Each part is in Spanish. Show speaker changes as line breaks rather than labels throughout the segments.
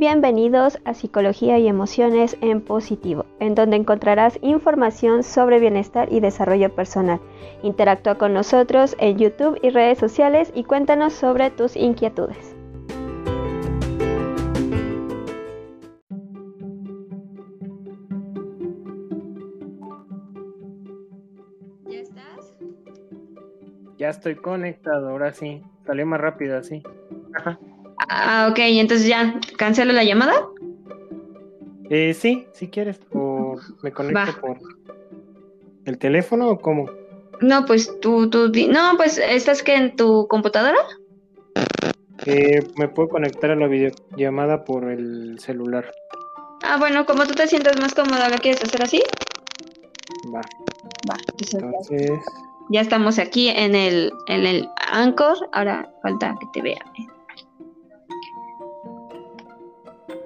bienvenidos a Psicología y Emociones en Positivo, en donde encontrarás información sobre bienestar y desarrollo personal. Interactúa con nosotros en YouTube y redes sociales y cuéntanos sobre tus inquietudes.
¿Ya estás?
Ya estoy conectado, ahora sí. Salió más rápido así.
Ah, ok, entonces ya, ¿cancelo la llamada?
Eh, sí, si quieres. O me conecto
Va.
por el teléfono o cómo.
No, pues tú, tú, no, pues, ¿estás que en tu computadora?
Eh, me puedo conectar a la videollamada por el celular.
Ah, bueno, como tú te sientas más cómoda, ¿lo quieres hacer así?
Va.
Va, entonces ya-
Entonces,
ya estamos aquí en el, en el Anchor, ahora falta que te vea.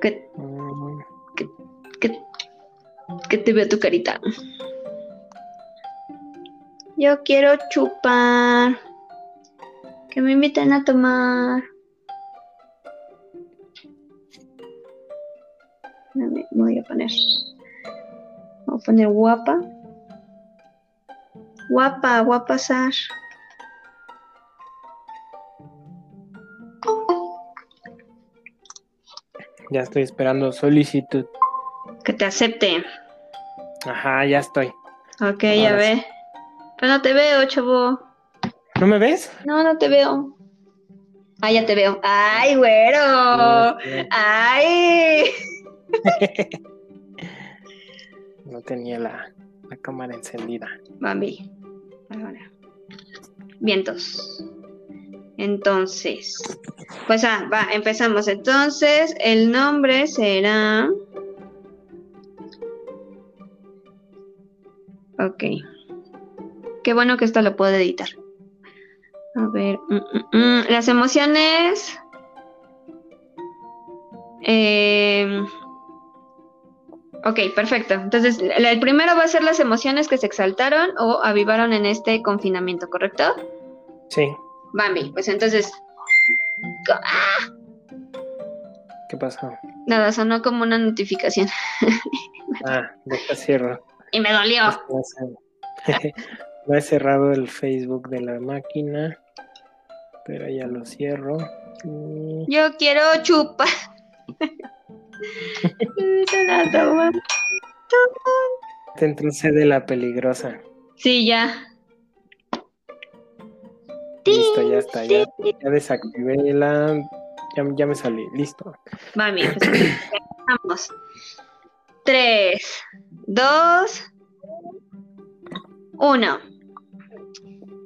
Que,
mm,
que, que te vea tu carita. Yo quiero chupar. Que me inviten a tomar. Me voy a poner. Voy a poner guapa. Guapa, guapa Sar.
Ya estoy esperando solicitud.
Que te acepte.
Ajá, ya estoy.
Ok, ya
Ahora sí.
ve. Pero no te veo, chavo.
¿No me ves?
No, no te veo. Ah, ya te veo. ¡Ay, güero! ¡Ay!
No tenía la, la cámara encendida.
Bambi. Ahora. Vientos. Entonces. Pues ah, va, empezamos. Entonces, el nombre será. Ok. Qué bueno que esto lo puedo editar. A ver. mm, mm, mm, Las emociones. Eh, Ok, perfecto. Entonces, el primero va a ser las emociones que se exaltaron o avivaron en este confinamiento, ¿correcto?
Sí.
Bambi, pues entonces, ah,
¿Qué pasó?
nada, sonó como una notificación
Ah, deja cierro.
y me dolió.
No he- cerrado el Facebook de la máquina, pero ya lo cierro. Y-
Yo quiero chupar.
Te entrocede la peligrosa.
Sí, ya.
Listo, ya está. Ya, ya desactivé la. Ya, ya me salí. Listo.
Pues empezamos. Tres, dos, uno.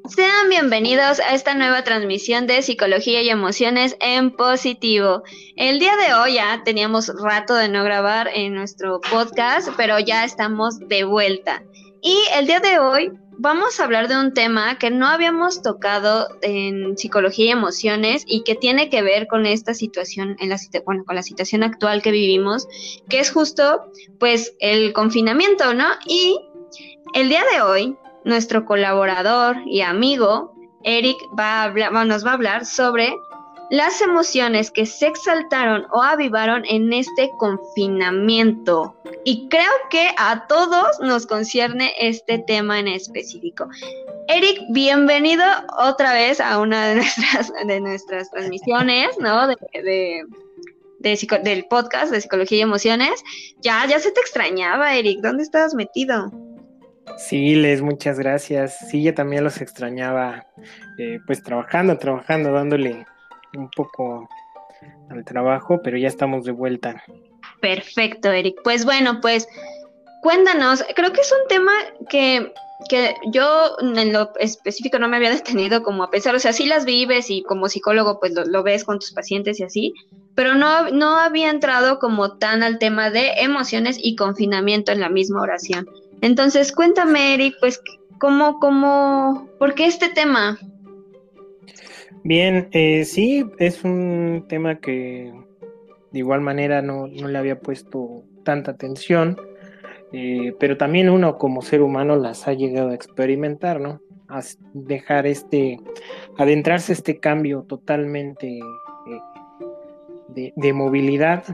Sean bienvenidos a esta nueva transmisión de Psicología y Emociones en Positivo. El día de hoy ya teníamos rato de no grabar en nuestro podcast, pero ya estamos de vuelta. Y el día de hoy vamos a hablar de un tema que no habíamos tocado en Psicología y Emociones y que tiene que ver con esta situación, en la, bueno, con la situación actual que vivimos, que es justo pues el confinamiento, ¿no? Y el día de hoy nuestro colaborador y amigo Eric va a hablar, nos va a hablar sobre las emociones que se exaltaron o avivaron en este confinamiento. Y creo que a todos nos concierne este tema en específico. Eric, bienvenido otra vez a una de nuestras, de nuestras transmisiones, ¿no? De, de- de del podcast de Psicología y Emociones. Ya, ya se te extrañaba, Eric. ¿Dónde estabas metido?
Sí, Les, muchas gracias. Sí, yo también los extrañaba, eh, pues trabajando, trabajando, dándole un poco al trabajo, pero ya estamos de vuelta.
Perfecto, Eric. Pues bueno, pues cuéntanos, creo que es un tema que, que yo en lo específico no me había detenido como a pensar, o sea, sí las vives y como psicólogo pues lo, ves con tus pacientes y así, pero no, no había entrado como tan al tema de emociones y confinamiento en la misma oración. Entonces, cuéntame, Eric, pues, ¿cómo, cómo, por qué este tema?
Bien, eh, sí, es un tema que de igual manera no, no le había puesto tanta atención, eh, pero también uno como ser humano las ha llegado a experimentar, ¿no? A dejar este, adentrarse este cambio totalmente eh, de, de movilidad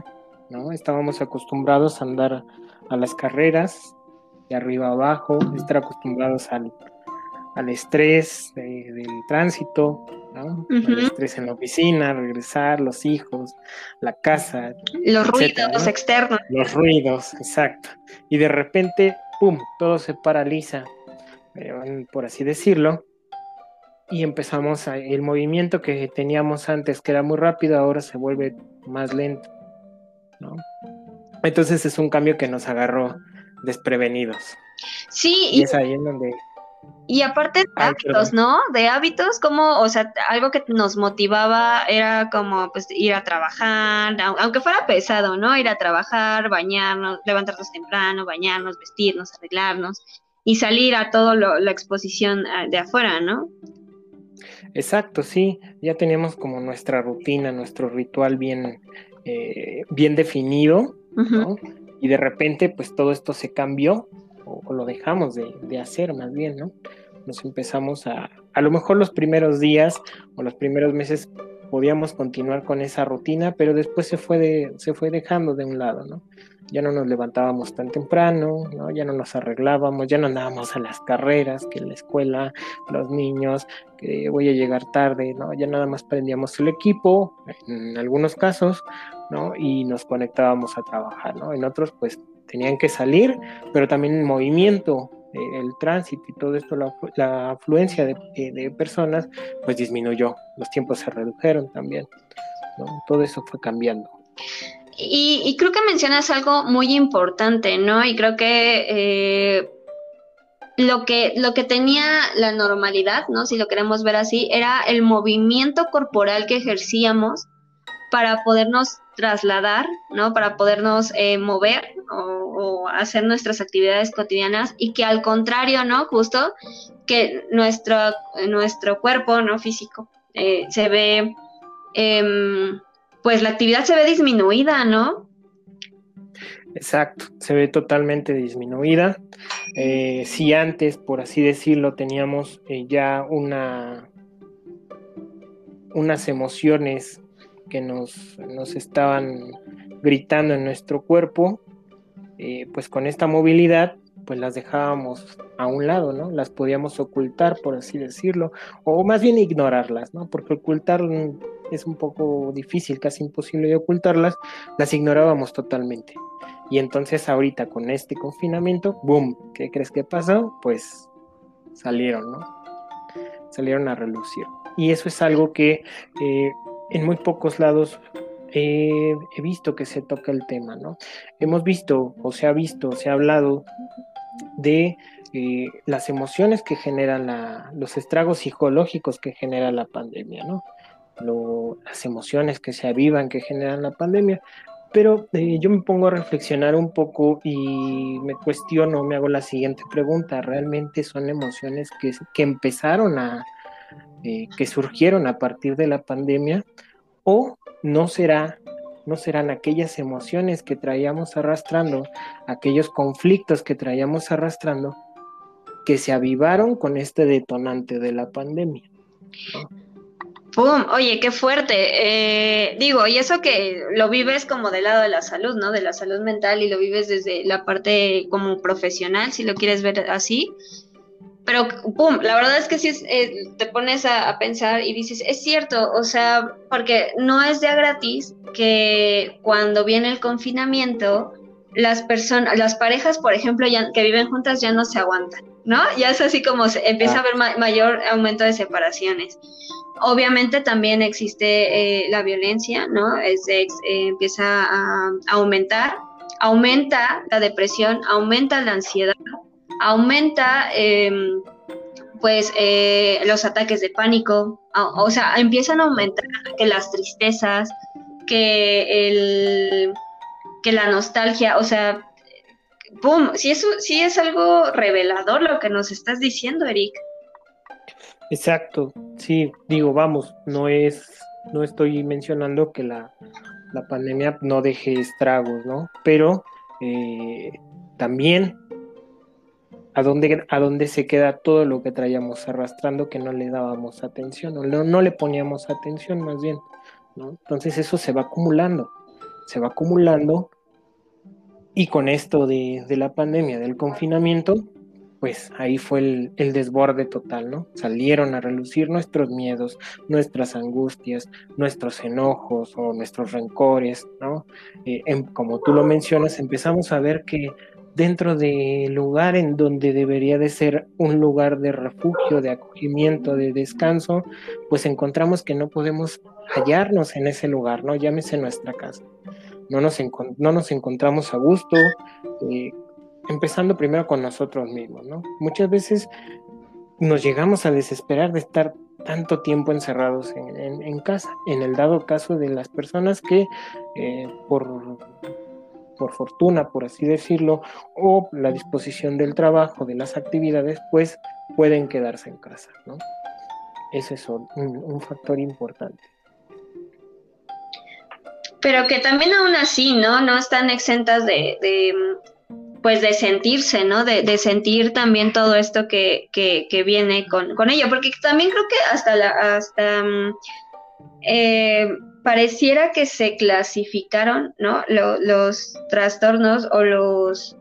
¿no? Estábamos acostumbrados a andar a las carreras, de arriba abajo, estar acostumbrados al, al estrés del tránsito, ¿no? El estrés en la oficina, regresar, los hijos, la casa.
Los ruidos externos.
Los ruidos, exacto. Y de repente, ¡pum!, todo se paraliza, eh, por así decirlo, y empezamos a, el movimiento que teníamos antes, que era muy rápido, ahora se vuelve más lento, ¿no? Entonces es un cambio que nos agarró desprevenidos.
Sí,
y, y es ahí en donde
y aparte de hábitos, ¿no? De hábitos, como, o sea, algo que nos motivaba era como, pues, ir a trabajar, aunque fuera pesado, ¿no? Ir a trabajar, bañarnos, levantarnos temprano, bañarnos, vestirnos, arreglarnos y salir a toda la exposición ah, de afuera, ¿no?
Exacto, sí, ya teníamos como nuestra rutina, nuestro ritual bien, eh, bien definido, ¿no? Y de repente, pues todo esto se cambió o, lo dejamos de, hacer más bien, ¿no? Nos empezamos a, a lo mejor los primeros días o los primeros meses podíamos continuar con esa rutina, pero después se fue, de, se fue dejando de un lado, ¿no? Ya no nos levantábamos tan temprano, ¿no? Ya no nos arreglábamos, ya no andábamos a las carreras, que la escuela, los niños, que voy a llegar tarde, ¿no? Ya nada más prendíamos el equipo, en algunos casos, ¿no? Y nos conectábamos a trabajar, ¿no? En otros, pues tenían que salir, pero también el movimiento, eh, el tránsito y todo esto, la, afluencia de, personas, pues disminuyó, los tiempos se redujeron también, todo eso fue cambiando.
Y, creo que mencionas algo muy importante, ¿no? Y creo que eh, lo que lo que tenía la normalidad, ¿no? Si lo queremos ver así, era el movimiento corporal que ejercíamos para podernos trasladar, ¿no? Para podernos eh, mover o, hacer nuestras actividades cotidianas y que al contrario, ¿no? Justo que nuestro, nuestro cuerpo, ¿no? Físico, eh, se ve, em, pues la actividad se ve disminuida, ¿no?
Exacto, se ve totalmente disminuida. Eh, si antes, por así decirlo, teníamos ya una unas emociones nos, nos estaban gritando en nuestro cuerpo, eh, pues con esta movilidad, pues las dejábamos a un lado, ¿no? Las podíamos ocultar, por así decirlo, o más bien ignorarlas, ¿no? Porque ocultar es un poco difícil, casi imposible de ocultarlas, las ignorábamos totalmente. Y entonces ahorita con este confinamiento, ¡boom! ¿Qué crees que pasó? Pues salieron, ¿no? Salieron a relucir. Y eso es algo que eh, en muy pocos lados he visto que se toca el tema, ¿no? Hemos visto, o se ha visto, se ha hablado de eh, las emociones que generan la, los estragos psicológicos que genera la pandemia, ¿no? las emociones que se avivan que generan la pandemia, pero eh, yo me pongo a reflexionar un poco y me cuestiono, me hago la siguiente pregunta, ¿realmente son emociones que, que empezaron a, eh, que surgieron a partir de la pandemia o no será no serán aquellas emociones que traíamos arrastrando, aquellos conflictos que traíamos arrastrando, que se avivaron con este detonante de la pandemia.
¡Pum! Oye, qué fuerte. Eh, digo, y eso que lo vives como del lado de la salud, ¿no? De la salud mental y lo vives desde la parte como profesional, si lo quieres ver así. Pero, pum, la verdad es que sí eh, te pones a, pensar y dices, es cierto, o sea, porque no es de gratis que cuando viene el confinamiento, las personas, las parejas, por ejemplo, ya, que viven juntas ya no se aguantan, ¿no? Ya es así como empieza a haber mayor aumento de separaciones. Obviamente también existe eh, la violencia, ¿no? Es, eh, empieza a aumentar, aumenta la depresión, aumenta la ansiedad, aumenta em, pues eh, los ataques de pánico, o, sea, empiezan a aumentar que las tristezas, que el que la nostalgia, o sea, ¡pum! Sí es, sí es algo revelador lo que nos estás diciendo, Eric.
Exacto, sí, digo, vamos, no es, no estoy mencionando que la, la pandemia no deje estragos, ¿no? Pero eh, también a dónde, a dónde se queda todo lo que traíamos arrastrando que no le dábamos atención, o no, no le poníamos atención más bien, ¿no? Entonces eso se va acumulando, se va acumulando y con esto de, la pandemia, del confinamiento, pues ahí fue el, desborde total, ¿no? Salieron a relucir nuestros miedos, nuestras angustias, nuestros enojos o nuestros rencores, ¿no? Eh, em, como tú lo mencionas, empezamos a ver que dentro del lugar en donde debería de ser un lugar de refugio, de acogimiento, de descanso, pues encontramos que no podemos hallarnos en ese lugar, ¿no? Llámese nuestra casa. No nos, no nos encontramos a gusto, eh, empezando primero con nosotros mismos, ¿no? Muchas veces nos llegamos a desesperar de estar tanto tiempo encerrados en, casa, en el dado caso de las personas que eh, por por fortuna, por así decirlo, o la disposición del trabajo, de las actividades, pues pueden quedarse en casa, ¿no? Ese es un, factor importante.
Pero que también aún así, ¿no? No están exentas de, pues de sentirse, ¿no? De, sentir también todo esto que, viene con, con, ello, porque también creo que hasta la, hasta mm, eh, pareciera que se clasificaron, ¿no? los trastornos o los...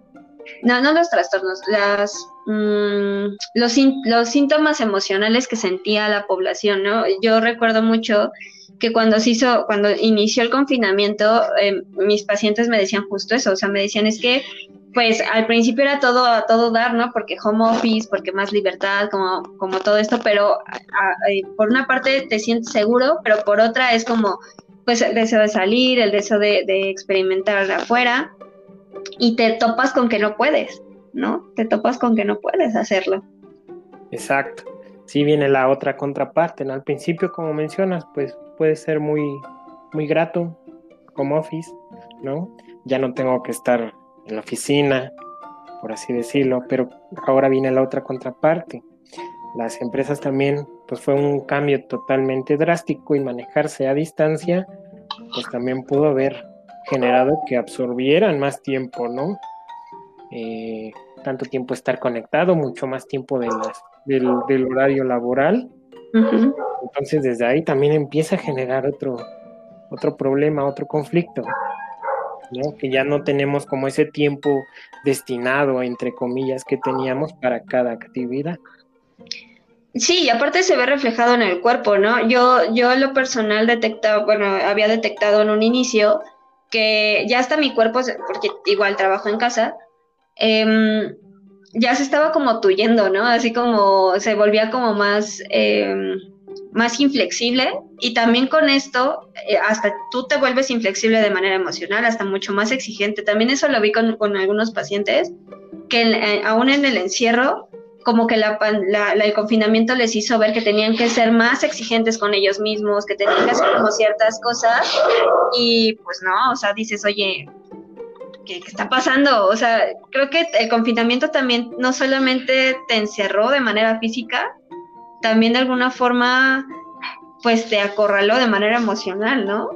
No, no los trastornos, las, mm, los, los síntomas emocionales que sentía la población, ¿no? Yo recuerdo mucho que cuando se hizo, cuando inició el confinamiento, eh, mis pacientes me decían justo eso, o sea, me decían es que pues al principio era todo todo dar, ¿no? Porque home office, porque más libertad, como, como todo esto, pero por una parte te sientes seguro, pero por otra es como, pues el deseo de salir, el deseo de, de experimentar afuera, y te topas con que no puedes, ¿no? Te topas con que no puedes hacerlo.
Exacto. Sí viene la otra contraparte, ¿no? Al principio, como mencionas, pues puede ser muy, muy grato como office, ¿no? Ya no tengo que estar en la oficina, por así decirlo, pero ahora viene la otra contraparte. Las empresas también, pues fue un cambio totalmente drástico y manejarse a distancia, pues también pudo haber generado que absorbieran más tiempo, ¿no? Eh, tanto tiempo estar conectado, mucho más tiempo de del, del, horario laboral. Entonces desde ahí también empieza a generar otro, otro problema, otro conflicto que ya no tenemos como ese tiempo destinado, entre comillas, que teníamos para cada actividad.
Sí, y aparte se ve reflejado en el cuerpo, ¿no? Yo, yo lo personal detectado, bueno, había detectado en un inicio que ya hasta mi cuerpo, porque igual trabajo en casa, em, ya se estaba como tuyendo, ¿no? Así como se volvía como más... Em, más inflexible y también con esto eh, hasta tú te vuelves inflexible de manera emocional, hasta mucho más exigente. También eso lo vi con, algunos pacientes que eh, aún en el encierro, como que la, el confinamiento les hizo ver que tenían que ser más exigentes con ellos mismos, que tenían que hacer como ciertas cosas y pues no, o sea, dices, oye, ¿qué, ¿qué, está pasando? O sea, creo que el confinamiento también no solamente te encerró de manera física, también de alguna forma, pues te acorraló de manera emocional, ¿no?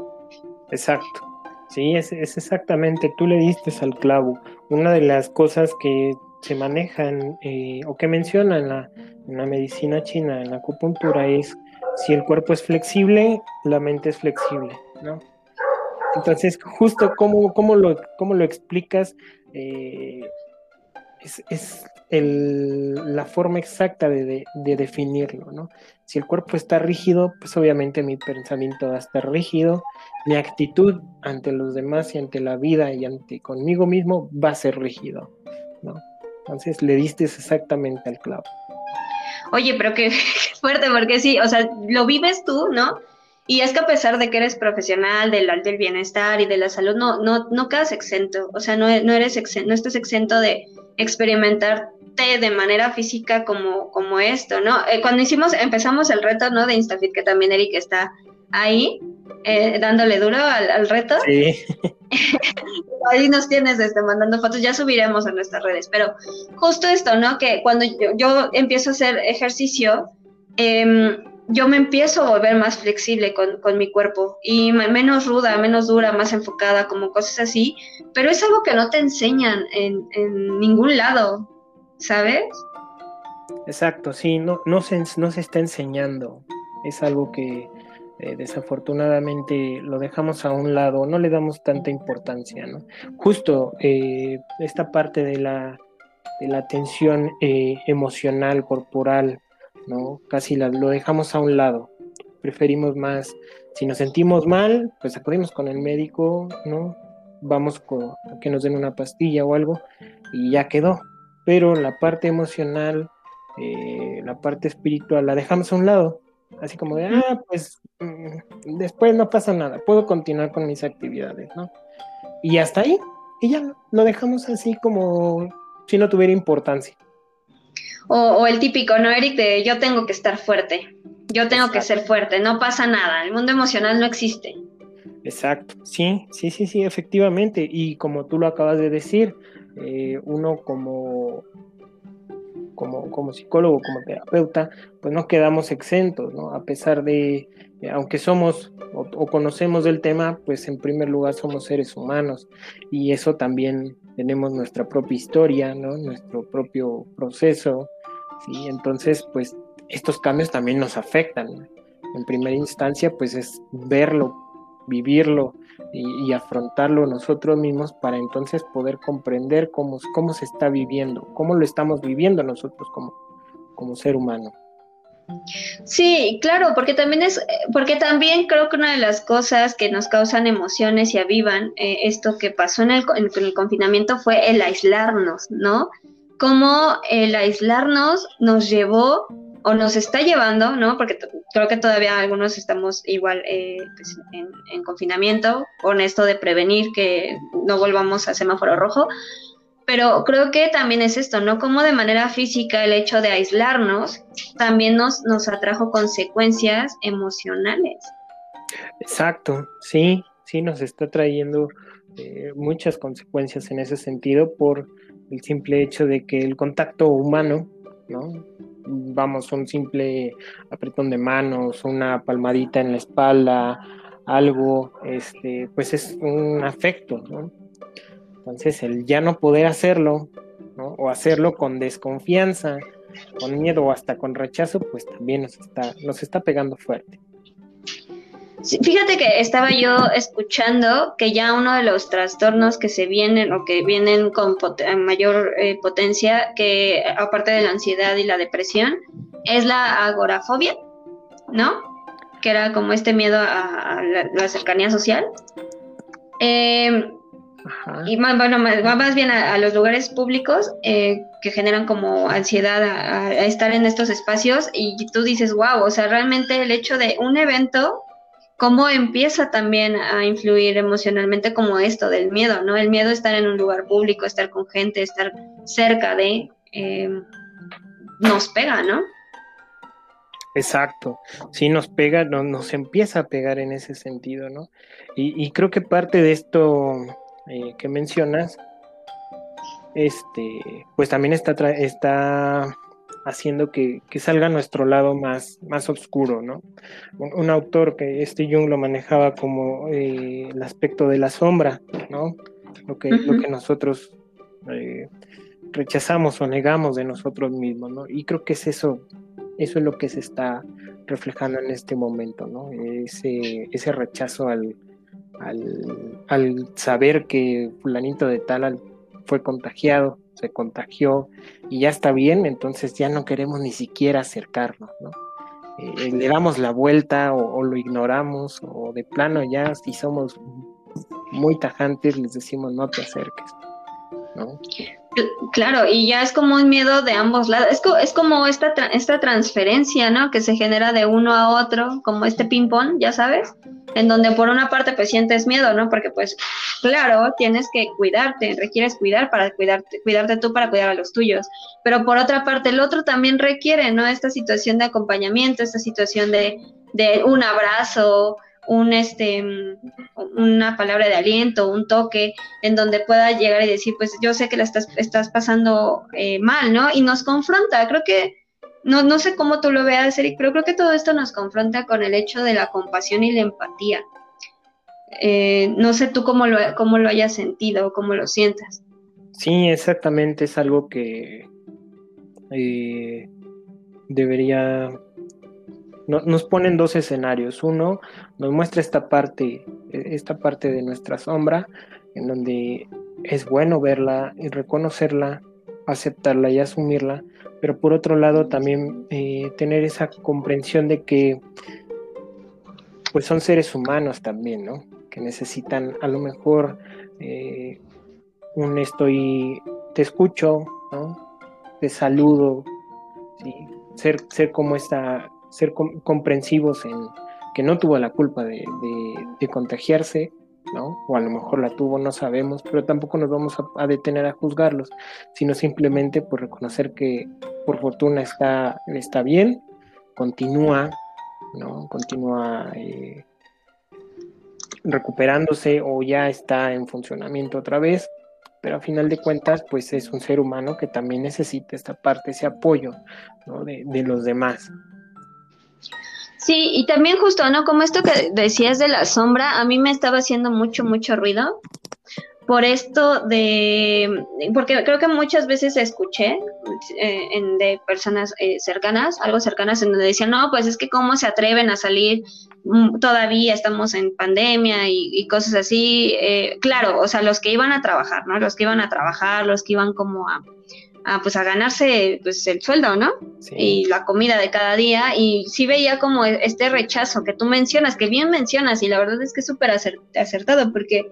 Exacto. Sí, es, exactamente, tú le diste al clavo. Una de las cosas que se manejan eh, o que menciona en la, en la medicina china, en la acupuntura, es si el cuerpo es flexible, la mente es flexible, ¿no? Entonces, justo cómo, cómo, lo, cómo lo explicas, eh, es, la forma exacta de, definirlo, ¿no? Si el cuerpo está rígido, pues obviamente mi pensamiento va a estar rígido, mi actitud ante los demás y ante la vida y ante conmigo mismo va a ser rígido, ¿no? Entonces le diste exactamente al clavo.
Oye, pero qué fuerte, porque sí, o sea, lo vives tú, ¿no? Y es que a pesar de que eres profesional del, del bienestar y de la salud, no, no, no quedas exento, o sea, no, no, eres no estás exento de de manera física como, como esto, ¿no? Eh, cuando hicimos, empezamos el reto, ¿no? De Instafit, que también Eric está ahí, eh, dándole duro al, reto. Sí. ahí nos tienes este, mandando fotos, ya subiremos a nuestras redes, pero justo esto, ¿no? Que cuando yo, yo empiezo a hacer ejercicio, eh, yo me empiezo a volver más flexible con, mi cuerpo y menos ruda, menos dura, más enfocada, como cosas así, pero es algo que no te enseñan en, ningún lado, ¿sabes?
Exacto, sí, no, no, se, no se está enseñando, es algo que eh, desafortunadamente lo dejamos a un lado, no le damos tanta importancia, ¿no? Justo eh, esta parte de la, de la tensión eh, emocional, corporal, ¿no? Casi lo dejamos a un lado. Preferimos más, si nos sentimos mal, pues acudimos con el médico, ¿no? Vamos a que nos den una pastilla o algo y ya quedó. Pero la parte emocional, la parte espiritual, la dejamos a un lado Así como de, ah, pues mm, después no pasa nada, puedo continuar con mis actividades, ¿no? Y hasta ahí, y ya lo dejamos así como si no tuviera importancia.
O, el típico, ¿no, Eric? De yo tengo que estar fuerte, yo tengo que ser fuerte, no pasa nada, el mundo emocional no existe.
Exacto, sí, sí, sí, sí, efectivamente. Y como tú lo acabas de decir, eh, uno como como, como psicólogo, como terapeuta, pues no quedamos exentos, ¿no? A pesar de, eh, aunque somos o, conocemos del tema, pues en primer lugar somos seres humanos y eso también tenemos nuestra propia historia, ¿no? Nuestro propio proceso, ¿sí? Entonces, pues estos cambios también nos afectan. En primera instancia, pues es verlo, vivirlo, y, afrontarlo nosotros mismos para entonces poder comprender cómo, cómo se está viviendo, cómo lo estamos viviendo nosotros como, como ser humano.
Sí, claro, porque también es, porque también creo que una de las cosas que nos causan emociones y avivan eh, esto que pasó en el, en el confinamiento fue el aislarnos, ¿no? Cómo el aislarnos nos llevó o nos está llevando, ¿no? Porque creo que todavía algunos estamos igual eh, pues, en, confinamiento con esto de prevenir que no volvamos a semáforo rojo, pero creo que también es esto, ¿no? Como de manera física el hecho de aislarnos también nos, nos atrajo consecuencias emocionales.
Exacto, sí, sí, nos está trayendo eh, muchas consecuencias en ese sentido por el simple hecho de que el contacto humano, ¿no? Vamos, un simple apretón de manos, una palmadita en la espalda, algo, este, pues es un afecto, ¿no? Entonces, el ya no poder hacerlo, ¿no? O hacerlo con desconfianza, con miedo o hasta con rechazo, pues también nos está, nos está pegando fuerte
fíjate que estaba yo escuchando que ya uno de los trastornos que se vienen o que vienen con mayor eh, potencia, que aparte de la ansiedad y la depresión, es la agorafobia, ¿no? Que era como este miedo a, la, cercanía social. Em, y más, bueno, más bien a, los lugares públicos eh, que generan como ansiedad a, a, estar en estos espacios y tú dices, wow, o sea, realmente el hecho de un evento cómo empieza también a influir emocionalmente como esto del miedo, ¿no? El miedo a estar en un lugar público, estar con gente, estar cerca de, em, nos pega, ¿no?
Exacto, sí nos pega, nos empieza a pegar en ese sentido, ¿no? Y, creo que parte de esto eh, que mencionas, este, pues también está, está haciendo que, salga nuestro lado más, más oscuro, ¿no? Un, autor que este Jung lo manejaba como eh, el aspecto de la sombra, ¿no? Lo que, lo que nosotros eh, rechazamos o negamos de nosotros mismos, ¿no? Y creo que es eso, eso es lo que se está reflejando en este momento, ¿no? Ese, ese rechazo al, al, al saber que fulanito de tal fue contagiado, se contagió y ya está bien, entonces ya no queremos ni siquiera acercarnos, ¿no? Eh, le damos la vuelta o, lo ignoramos o de plano ya si somos muy tajantes les decimos no te acerques, ¿no?
Claro, y ya es como un miedo de ambos lados. Es, es como esta, esta transferencia, ¿no? Que se genera de uno a otro, como este ping-pong, ya sabes, en donde por una parte pues sientes miedo, ¿no? Porque pues, claro, tienes que cuidarte, requieres cuidar para cuidarte, cuidarte tú para cuidar a los tuyos. Pero por otra parte, el otro también requiere, ¿no? Esta situación de acompañamiento, esta situación de, de un abrazo, un este una palabra de aliento, un toque en donde pueda llegar y decir, pues yo sé que la estás, estás pasando eh, mal, ¿no? Y nos confronta, creo que, no, no sé cómo tú lo veas, Eric, pero creo que todo esto nos confronta con el hecho de la compasión y la empatía. Eh, no sé tú cómo lo, cómo lo hayas sentido cómo lo sientas.
Sí, exactamente, es algo que eh, debería nos ponen dos escenarios. Uno, nos muestra esta parte, esta parte de nuestra sombra, en donde es bueno verla y reconocerla, aceptarla y asumirla, pero por otro lado también eh, tener esa comprensión de que pues son seres humanos también, ¿no? Que necesitan a lo mejor eh, un estoy, te escucho, ¿no? Te saludo, ser, ser como esta, ser comprensivos en que no tuvo la culpa de, de contagiarse, ¿no? O a lo mejor la tuvo, no sabemos, pero tampoco nos vamos a, detener a juzgarlos, sino simplemente por reconocer que por fortuna está, está bien, continúa, ¿no? Continúa eh, recuperándose o ya está en funcionamiento otra vez, pero a final de cuentas, pues es un ser humano que también necesita esta parte, ese apoyo de, de los demás.
Sí, y también justo, ¿no? Como esto que decías de la sombra, a mí me estaba haciendo mucho, mucho ruido por esto de, porque creo que muchas veces escuché eh, de personas eh, cercanas, algo cercanas, en donde decían, no, pues es que cómo se atreven a salir, mm, todavía estamos en pandemia y, cosas así. Eh, claro, o sea, los que iban a trabajar, ¿no? Los que iban a trabajar, los que iban como a a, pues a ganarse pues el sueldo, ¿no? Y la comida de cada día y sí veía como este rechazo que tú mencionas, que bien mencionas y la verdad es que es súper acertado porque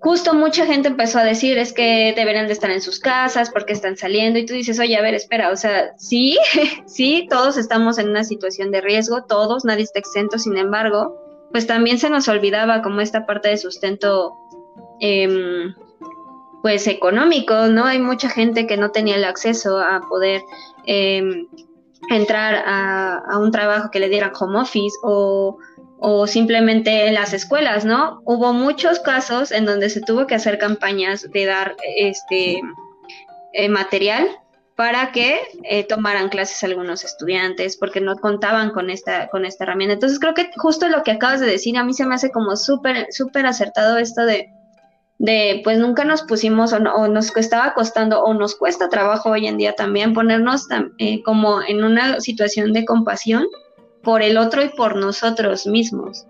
justo mucha gente empezó a decir es que deberían de estar en sus casas porque están saliendo y tú dices, oye, a ver, espera, o sea, sí, sí, todos estamos en una situación de riesgo, todos, nadie está exento, sin embargo, pues también se nos olvidaba como esta parte de sustento eh, pues económico, ¿no? Hay mucha gente que no tenía el acceso a poder em, entrar a, un trabajo que le dieran home office o, o simplemente en las escuelas, ¿no? Hubo muchos casos en donde se tuvo que hacer campañas de dar este eh, material para que eh, tomaran clases algunos estudiantes, porque no contaban con esta, con esta herramienta. Entonces creo que justo lo que acabas de decir, a mí se me hace como súper, súper acertado esto de, de pues nunca nos pusimos o, nos estaba costando o nos cuesta trabajo hoy en día también ponernos eh, como en una situación de compasión por el otro y por nosotros mismos.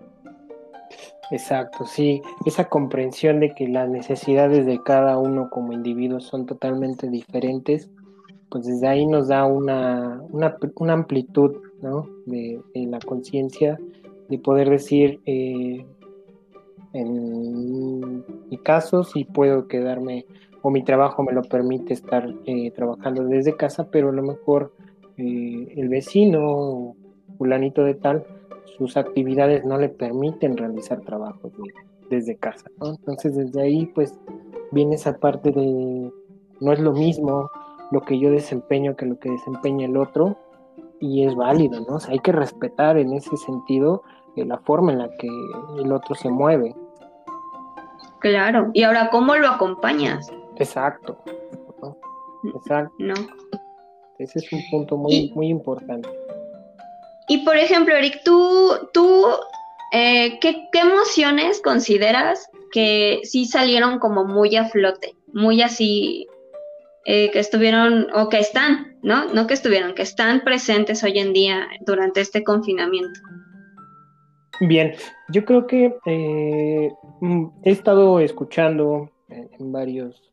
Exacto, sí, esa comprensión de que las necesidades de cada uno como individuo son totalmente diferentes, pues desde ahí nos da una, una, amplitud ¿no? de, la conciencia de poder decir, eh, en mi caso, si puedo quedarme o mi trabajo me lo permite estar eh, trabajando desde casa, pero a lo mejor eh, el vecino, fulanito de tal, sus actividades no le permiten realizar trabajos desde casa. Entonces desde ahí pues viene esa parte de no es lo mismo lo que yo desempeño que lo que desempeña el otro y es válido, ¿no? hay que respetar en ese sentido de la forma en la que el otro se mueve.
Claro, y ahora, ¿cómo lo acompañas?
Exacto. Exacto. No. Ese es un punto muy, muy importante.
Y por ejemplo, Eric, tú, tú eh, ¿qué, emociones consideras que sí salieron como muy a flote? Muy así, eh, que estuvieron, o que están, ¿no? No que estuvieron, que están presentes hoy en día durante este confinamiento.
Bien, yo creo que eh, he estado escuchando en, varios,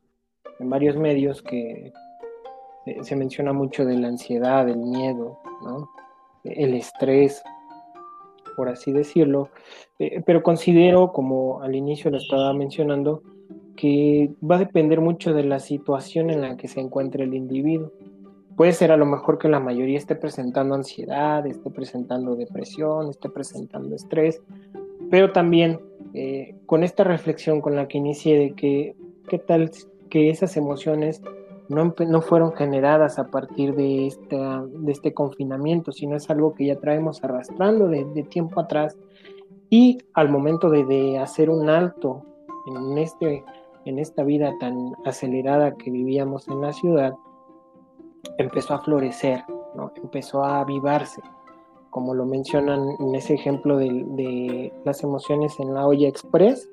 en varios medios que se menciona mucho de la ansiedad, el miedo, ¿no? el estrés, por así decirlo, eh, pero considero, como al inicio lo estaba mencionando, que va a depender mucho de la situación en la que se encuentre el individuo. Puede ser a lo mejor que la mayoría esté presentando ansiedad, esté presentando depresión, esté presentando estrés, pero también eh, con esta reflexión con la que inicié de que qué tal que esas emociones no, no fueron generadas a partir de, este confinamiento, sino es algo que ya traemos arrastrando de, tiempo atrás y al momento de, de, hacer un alto en, este, en esta vida tan acelerada que vivíamos en la ciudad, empezó a florecer, ¿no? empezó a avivarse, como lo mencionan en ese ejemplo de, las emociones en la olla express,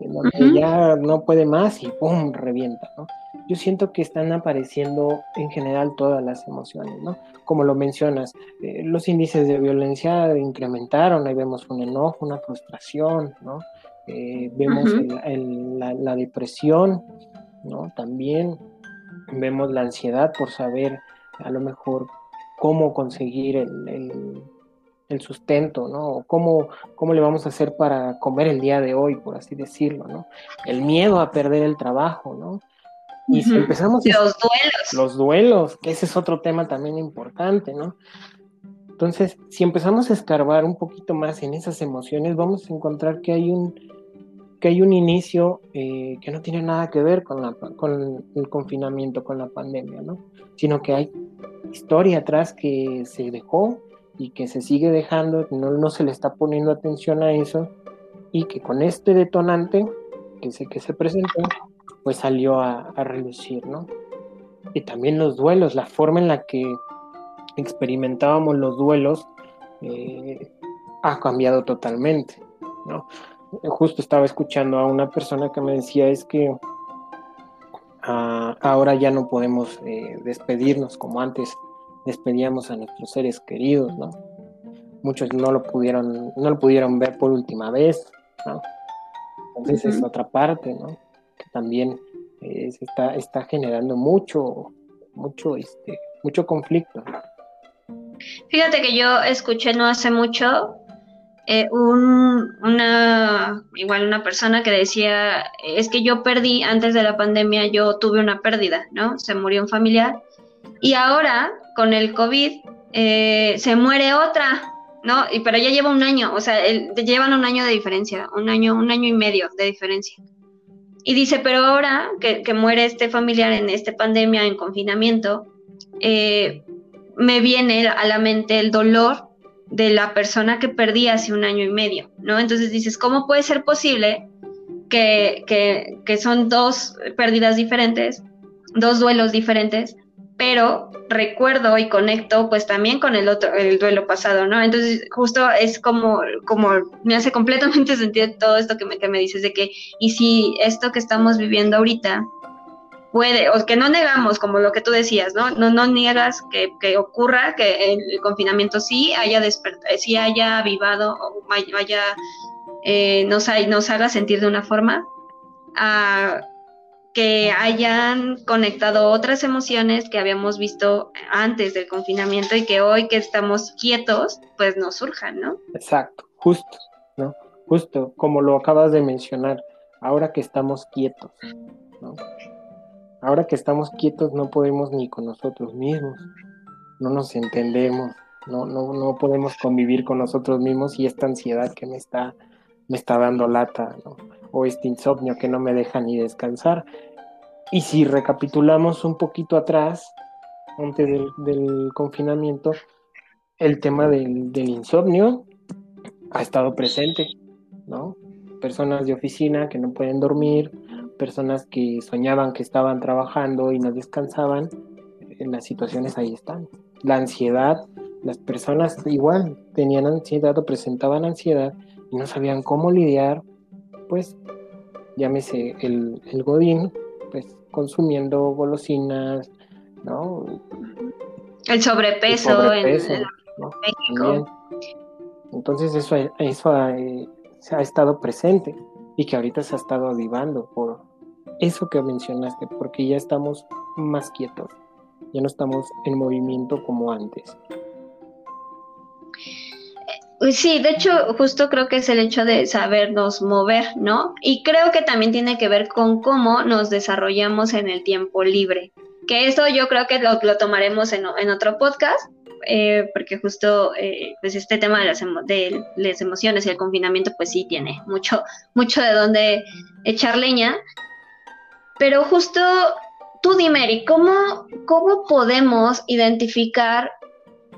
en donde ya no puede más y ¡pum! revienta. ¿no? yo siento que están apareciendo en general todas las emociones, ¿no? Como lo mencionas, eh, los índices de violencia incrementaron, ahí vemos un enojo, una frustración, ¿no? Eh, vemos la, depresión, ¿no? También vemos la ansiedad por saber a lo mejor cómo conseguir el, el, sustento, ¿no? cómo, cómo le vamos a hacer para comer el día de hoy, por así decirlo, ¿no? El miedo a perder el trabajo, ¿no? Y si empezamos...
Los duelos.
Los duelos, que ese es otro tema también importante, ¿no? Entonces, si empezamos a escarbar un poquito más en esas emociones, vamos a encontrar que hay un, que hay un inicio eh, que no tiene nada que ver con, la, con el confinamiento, con la pandemia, ¿no? Sino que hay historia atrás que se dejó y que se sigue dejando, no, no se le está poniendo atención a eso y que con este detonante que se, que se presentó, pues salió a, relucir, ¿no? Y también los duelos, la forma en la que experimentábamos los duelos eh, ha cambiado totalmente, ¿no? Justo estaba escuchando a una persona que me decía es que ah, ahora ya no podemos eh, despedirnos como antes despedíamos a nuestros seres queridos, ¿no? Muchos no lo pudieron, no lo pudieron ver por última vez, ¿no? Entonces es otra parte, ¿no? Que también eh, está, está generando mucho, mucho, este, mucho conflicto.
Fíjate que yo escuché no hace mucho eh, un, una, igual una persona que decía, es que yo perdí antes de la pandemia, yo tuve una pérdida, ¿no? Se murió un familiar y ahora con el COVID eh, se muere otra, ¿no? Y, pero ya lleva un año, o sea, llevan un año de diferencia, un año, un año y medio de diferencia. Y dice, pero ahora que, muere este familiar en esta pandemia, en confinamiento, eh, me viene a la mente el dolor de la persona que perdí hace un año y medio, ¿no? Entonces dices, ¿cómo puede ser posible que, que, son dos pérdidas diferentes, dos duelos diferentes, pero recuerdo y conecto pues también con el otro, el duelo pasado, ¿no? Entonces justo es como, como me hace completamente sentido todo esto que me, que me dices de que, y si esto que estamos viviendo ahorita puede, o que no negamos, como lo que tú decías, ¿no? No, no niegas que, que ocurra, que el, confinamiento sí haya despertado, sí haya avivado, o vaya, eh, nos, haga sentir de una forma. que hayan conectado otras emociones que habíamos visto antes del confinamiento y que hoy que estamos quietos, pues nos surjan, ¿no?
Exacto, justo, ¿no? Justo, como lo acabas de mencionar, ahora que estamos quietos, ¿no? Ahora que estamos quietos no podemos ni con nosotros mismos, no nos entendemos, no, no, no podemos convivir con nosotros mismos y esta ansiedad que me está, me está dando lata, ¿no? o este insomnio que no me deja ni descansar, y si recapitulamos un poquito atrás, antes del, confinamiento, el tema del, insomnio ha estado presente, ¿no? Personas de oficina que no pueden dormir, personas que soñaban que estaban trabajando y no descansaban, en las situaciones ahí están. La ansiedad, las personas igual tenían ansiedad o presentaban ansiedad y no sabían cómo lidiar, pues llámese el, el Godín, pues consumiendo golosinas, ¿no?
El sobrepeso, en, México.
Entonces eso, eso eh, se ha estado presente y que ahorita se ha estado avivando por eso que mencionaste, porque ya estamos más quietos, ya no estamos en movimiento como antes.
Sí, de hecho, justo creo que es el hecho de sabernos mover, ¿no? Y creo que también tiene que ver con cómo nos desarrollamos en el tiempo libre. Que eso yo creo que lo, tomaremos en, otro podcast, eh, porque justo eh, pues este tema de las, de las emociones y el confinamiento, pues sí tiene mucho, mucho de dónde echar leña. Pero justo tú, Dimeri, ¿cómo, ¿cómo podemos identificar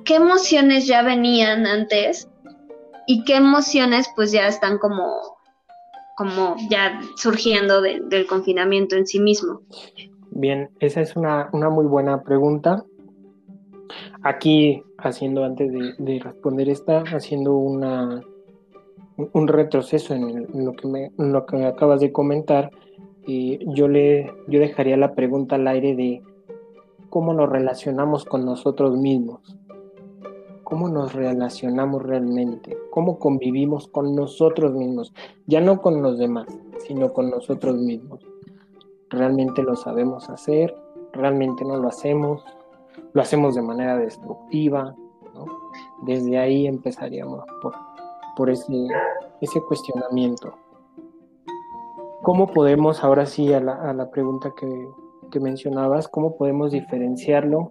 qué emociones ya venían antes y qué emociones pues ya están como, como ya surgiendo del confinamiento en sí mismo.
Bien, esa es una, muy buena pregunta. Aquí, haciendo antes de, responder esta, haciendo una, un retroceso en, lo que me, lo que acabas de comentar, yo, le, yo dejaría la pregunta al aire de cómo nos relacionamos con nosotros mismos, cómo nos relacionamos realmente, cómo convivimos con nosotros mismos, ya no con los demás, sino con nosotros mismos. ¿Realmente lo sabemos hacer? ¿Realmente no lo hacemos? ¿Lo hacemos de manera destructiva? Desde ahí empezaríamos por, por ese, ese cuestionamiento. ¿Cómo podemos, ahora sí, a la, pregunta que, que mencionabas, cómo podemos diferenciarlo?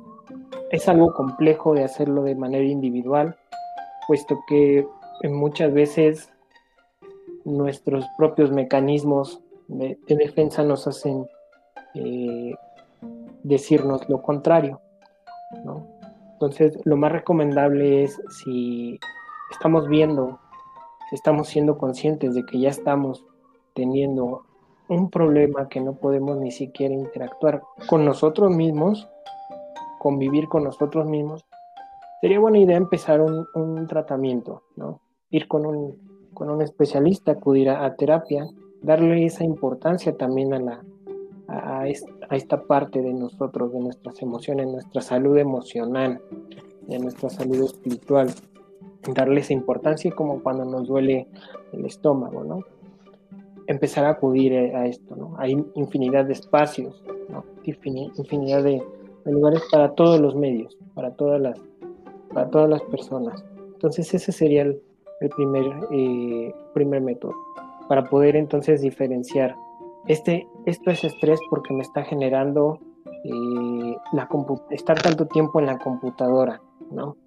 Es algo complejo de hacerlo de manera individual, puesto que muchas veces nuestros propios mecanismos de, defensa nos hacen eh, decirnos lo contrario. Entonces, lo más recomendable es si estamos viendo, estamos siendo conscientes de que ya estamos teniendo un problema que no podemos ni siquiera interactuar con nosotros mismos, convivir con nosotros mismos, sería buena idea empezar un, tratamiento, ¿no? Ir con un, con un especialista, acudir a, terapia, darle esa importancia también a, la, a, esta parte de nosotros, de nuestras emociones, nuestra salud emocional, de nuestra salud espiritual, darle esa importancia como cuando nos duele el estómago, ¿no? Empezar a acudir a esto, ¿no? Hay infinidad de espacios, ¿no? infinidad de, lugares para todos los medios, para todas las, para todas las personas. Entonces ese sería el, primer, eh, primer método, para poder entonces diferenciar. Este, esto es estrés porque me está generando eh, la estar tanto tiempo en la computadora, ¿no?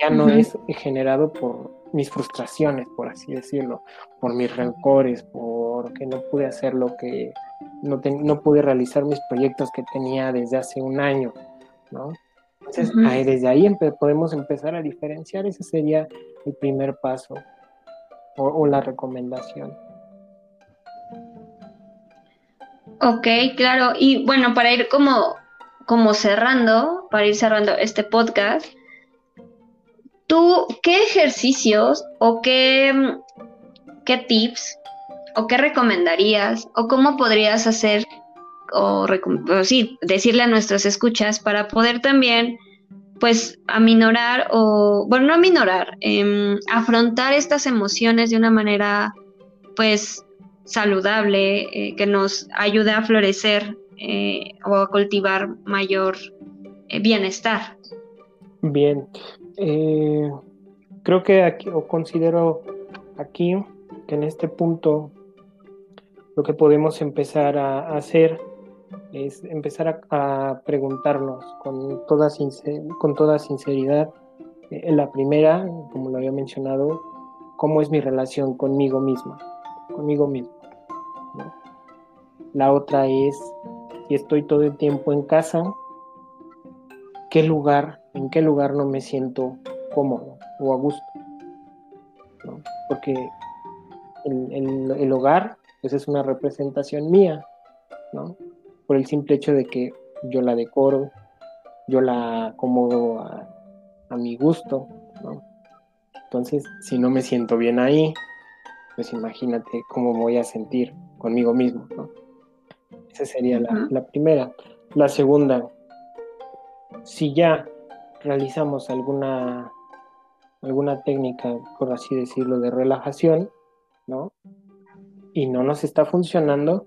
Ya no es generado por mis frustraciones, por así decirlo, por mis rencores, porque no pude hacer lo que, no, no pude realizar mis proyectos que tenía desde hace un año, ¿no? Entonces, desde ahí podemos empezar a diferenciar, ese sería el primer paso o, la recomendación.
Ok, claro. Y bueno, para ir como, como cerrando, para ir cerrando este podcast, ¿Tú qué ejercicios o qué, qué tips o qué recomendarías o cómo podrías hacer o, sí, decirle a nuestros escuchas para poder también pues aminorar o, bueno, no aminorar, em, afrontar estas emociones de una manera pues saludable, eh, que nos ayude a florecer eh, o a cultivar mayor eh, bienestar.
Bien, eh, creo que aquí, o considero aquí que en este punto lo que podemos empezar a, hacer es empezar a, preguntarnos con toda, con toda sinceridad. Eh, en la primera, como lo había mencionado, cómo es mi relación conmigo misma, conmigo mismo. La otra es, si estoy todo el tiempo en casa, ¿qué lugar en qué lugar no me siento cómodo o a gusto. Porque el, hogar pues es una representación mía, ¿no? por el simple hecho de que yo la decoro, yo la acomodo a, mi gusto. ¿no? Entonces, si no me siento bien ahí, pues imagínate cómo voy a sentir conmigo mismo. ¿no? Esa sería la, la primera. La segunda, si ya realizamos alguna, alguna técnica, por así decirlo, de relajación, ¿no? Y no nos está funcionando,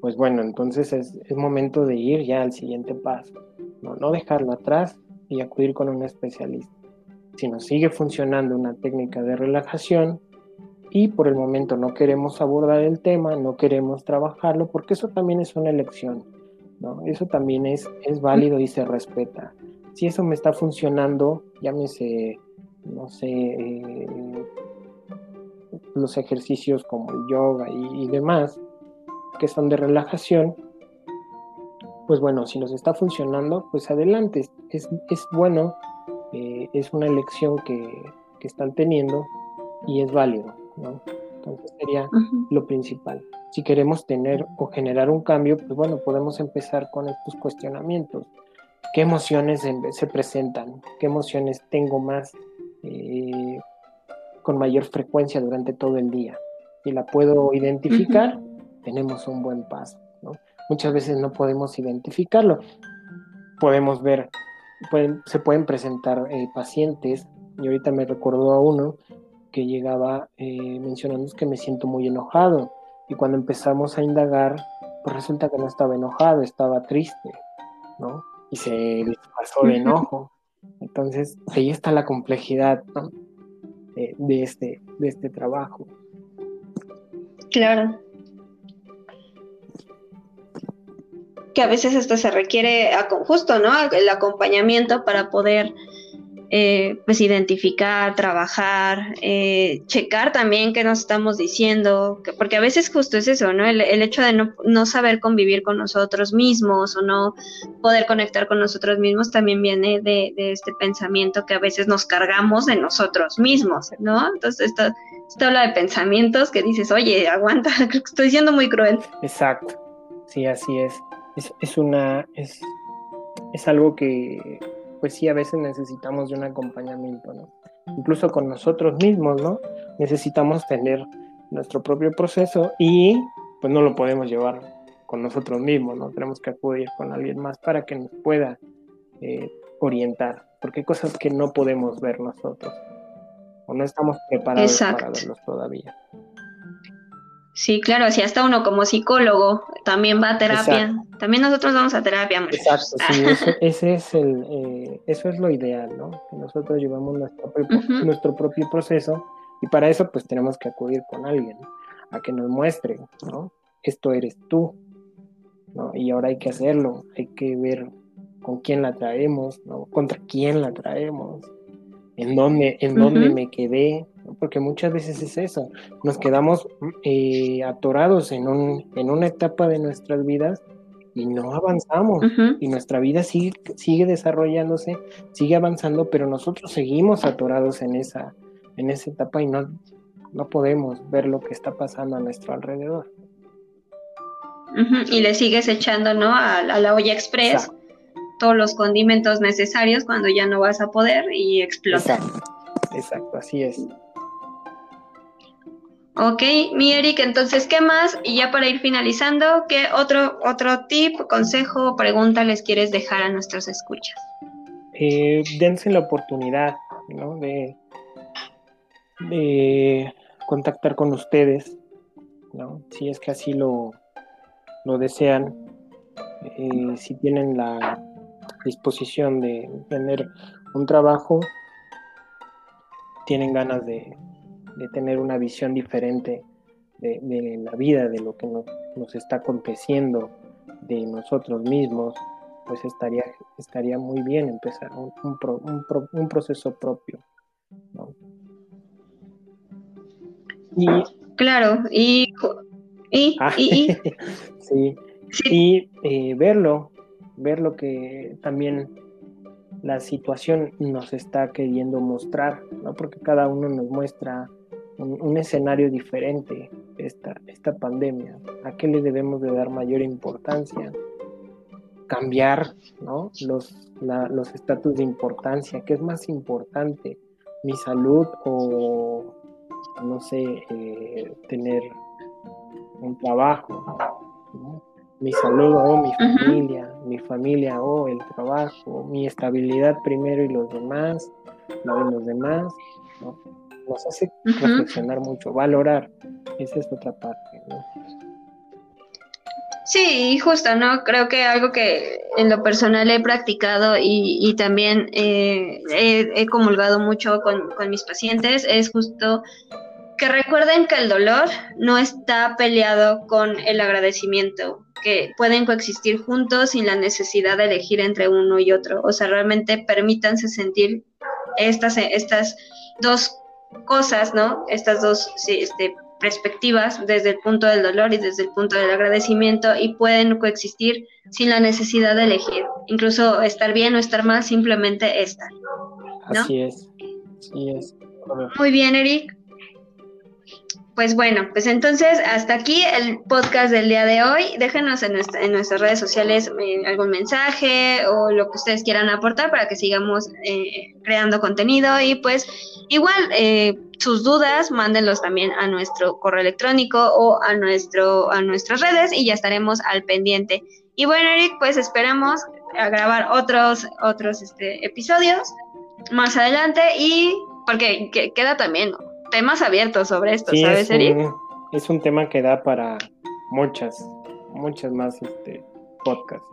pues bueno, entonces es, momento de ir ya al siguiente paso, ¿no? no dejarlo atrás y acudir con un especialista. Si nos sigue funcionando una técnica de relajación y por el momento no queremos abordar el tema, no queremos trabajarlo, porque eso también es una elección, ¿no? Eso también es, es válido y se respeta si eso me está funcionando, llámese, no sé, eh, los ejercicios como el yoga y, demás, que son de relajación, pues bueno, si nos está funcionando, pues adelante, es, bueno, eh, es una elección que, están teniendo y es válido, ¿no? Entonces sería lo principal. Si queremos tener o generar un cambio, pues bueno, podemos empezar con estos cuestionamientos qué emociones se presentan, qué emociones tengo más eh, con mayor frecuencia durante todo el día. Si la puedo identificar, tenemos un buen paso. Muchas veces no podemos identificarlo. Podemos ver, se pueden presentar eh, pacientes, y ahorita me recordó a uno que llegaba eh, mencionando que me siento muy enojado, y cuando empezamos a indagar, pues resulta que no estaba enojado, estaba triste, ¿no? Y se disfrazó de enojo. Entonces, ahí está la complejidad de, este, de este trabajo.
Claro. Que a veces esto se requiere justo, ¿no? El acompañamiento para poder eh, pues identificar, trabajar, eh, checar también qué nos estamos diciendo, porque a veces justo es eso, ¿no? El, hecho de no, saber convivir con nosotros mismos o no poder conectar con nosotros mismos también viene de, este pensamiento que a veces nos cargamos de nosotros mismos, ¿no? Entonces esto, esto habla de pensamientos que dices, oye, aguanta, creo que estoy siendo muy cruel.
Exacto, sí, así es. Es, es una, es, es algo que pues sí, a veces necesitamos de un acompañamiento, ¿no? Incluso con nosotros mismos, ¿no? Necesitamos tener nuestro propio proceso y pues no lo podemos llevar con nosotros mismos, ¿no? Tenemos que acudir con alguien más para que nos pueda eh, orientar, porque hay cosas que no podemos ver nosotros o no estamos preparados para verlos todavía.
Sí, claro, si hasta uno como psicólogo también va a terapia, también nosotros vamos a terapia.
Exacto, sí, eso, ese es el, eh, eso es lo ideal, ¿no? Que nosotros llevamos nuestro, nuestro propio proceso y para eso pues tenemos que acudir con alguien a que nos muestre, ¿no? Esto eres tú, ¿no? Y ahora hay que hacerlo, hay que ver con quién la traemos, ¿no? Contra quién la traemos, en dónde, en dónde me quedé, porque muchas veces es eso, nos quedamos eh, atorados en, un, en una etapa de nuestras vidas y no avanzamos y nuestra vida sigue, sigue desarrollándose, sigue avanzando, pero nosotros seguimos atorados en esa, en esa etapa y no, no podemos ver lo que está pasando a nuestro alrededor.
Y le sigues echando, ¿no? A, la olla express todos los condimentos necesarios cuando ya no vas a poder y explota.
Exacto así es.
Ok, mi Eric, entonces, ¿qué más? Y ya para ir finalizando, ¿qué otro, otro tip, consejo o pregunta les quieres dejar a nuestros escuchas?
Eh, dense la oportunidad, ¿no? De, de contactar con ustedes, ¿no? Si es que así lo, lo desean, eh, si tienen la disposición de tener un trabajo, tienen ganas de, de tener una visión diferente de, la vida, de lo que nos, está aconteciendo, de nosotros mismos, pues estaría, estaría muy bien empezar un, un, proceso propio.
Y, claro, y, y,
ah, sí, y eh, verlo, ver lo que también la situación nos está queriendo mostrar, ¿no? porque cada uno nos muestra un, escenario diferente esta, esta pandemia. ¿A qué le debemos de dar mayor importancia? Cambiar ¿no? los estatus de importancia. ¿Qué es más importante? ¿Mi salud o, no sé, eh, tener un trabajo? Mi salud o mi familia, mi familia o el trabajo, mi estabilidad primero y los demás, la de los demás. ¿no? nos hace reflexionar mucho, valorar. Esa es otra parte, ¿no?
Sí, justo, ¿no? Creo que algo que en lo personal he practicado y, también eh, he, comulgado mucho con, con mis pacientes es justo que recuerden que el dolor no está peleado con el agradecimiento, que pueden coexistir juntos sin la necesidad de elegir entre uno y otro. O sea, realmente permítanse sentir estas, estas dos cosas, ¿no? Estas dos este, perspectivas desde el punto del dolor y desde el punto del agradecimiento y pueden coexistir sin la necesidad de elegir, incluso estar bien o estar mal, simplemente estar.
Así es, así es.
Muy bien, Eric. Pues bueno, pues entonces hasta aquí el podcast del día de hoy. Déjenos en, en nuestras redes sociales eh, algún mensaje o lo que ustedes quieran aportar para que sigamos eh, creando contenido y pues igual eh, sus dudas mándenlos también a nuestro correo electrónico o a nuestro a nuestras redes y ya estaremos al pendiente. Y bueno, Eric, pues esperamos a grabar otros otros este, episodios más adelante y porque queda también temas abiertos sobre esto, ¿sabes,
es un, es un tema que da para muchas, muchas más este, podcasts.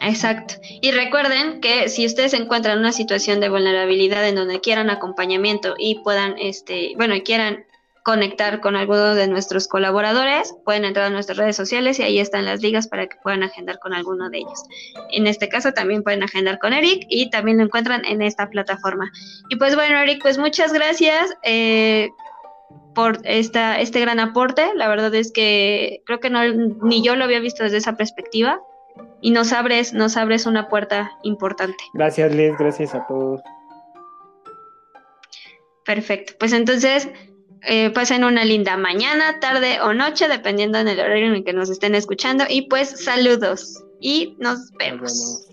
Exacto. Y recuerden que si ustedes se encuentran en una situación de vulnerabilidad en donde quieran acompañamiento y puedan, este, bueno, y quieran conectar con alguno de nuestros colaboradores, pueden entrar a nuestras redes sociales y ahí están las ligas para que puedan agendar con alguno de ellos. En este caso también pueden agendar con Eric y también lo encuentran en esta plataforma. Y pues bueno, Eric, pues muchas gracias. Eh, por esta, este gran aporte. La verdad es que creo que no, ni yo lo había visto desde esa perspectiva y nos abres, nos abres una puerta importante.
Gracias, Liz, gracias a todos.
Perfecto, pues entonces eh, pasen una linda mañana, tarde o noche, dependiendo en el horario en el que nos estén escuchando. Y pues saludos y nos vemos.